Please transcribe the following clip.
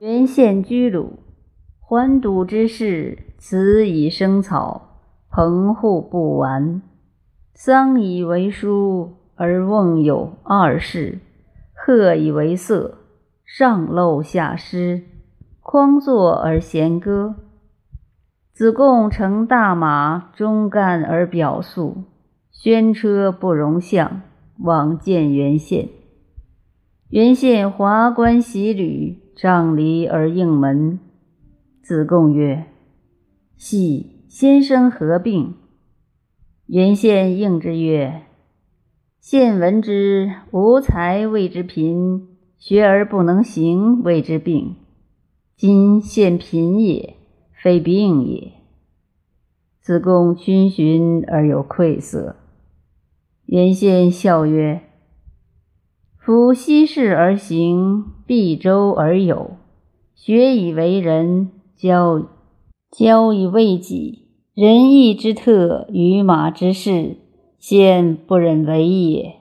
原县居鲁，环堵之事，此以生草，棚户不完。桑以为书，而瓮有二世；鹤以为色，上漏下湿。匡坐而弦歌。子贡乘大马，中干而表素。宣车不容相，往见原县。原县华冠喜履，杖藜而应门。子贡曰：“系先生何病？”原县应之曰：“现闻之，无才谓之贫，学而不能行谓之病。今现贫也，非病也。”子贡逡巡而有愧色。原县笑曰：“夫西事而行，必周而有，学以为人，教教以为己。仁义之特，与马之事，先不忍为也。”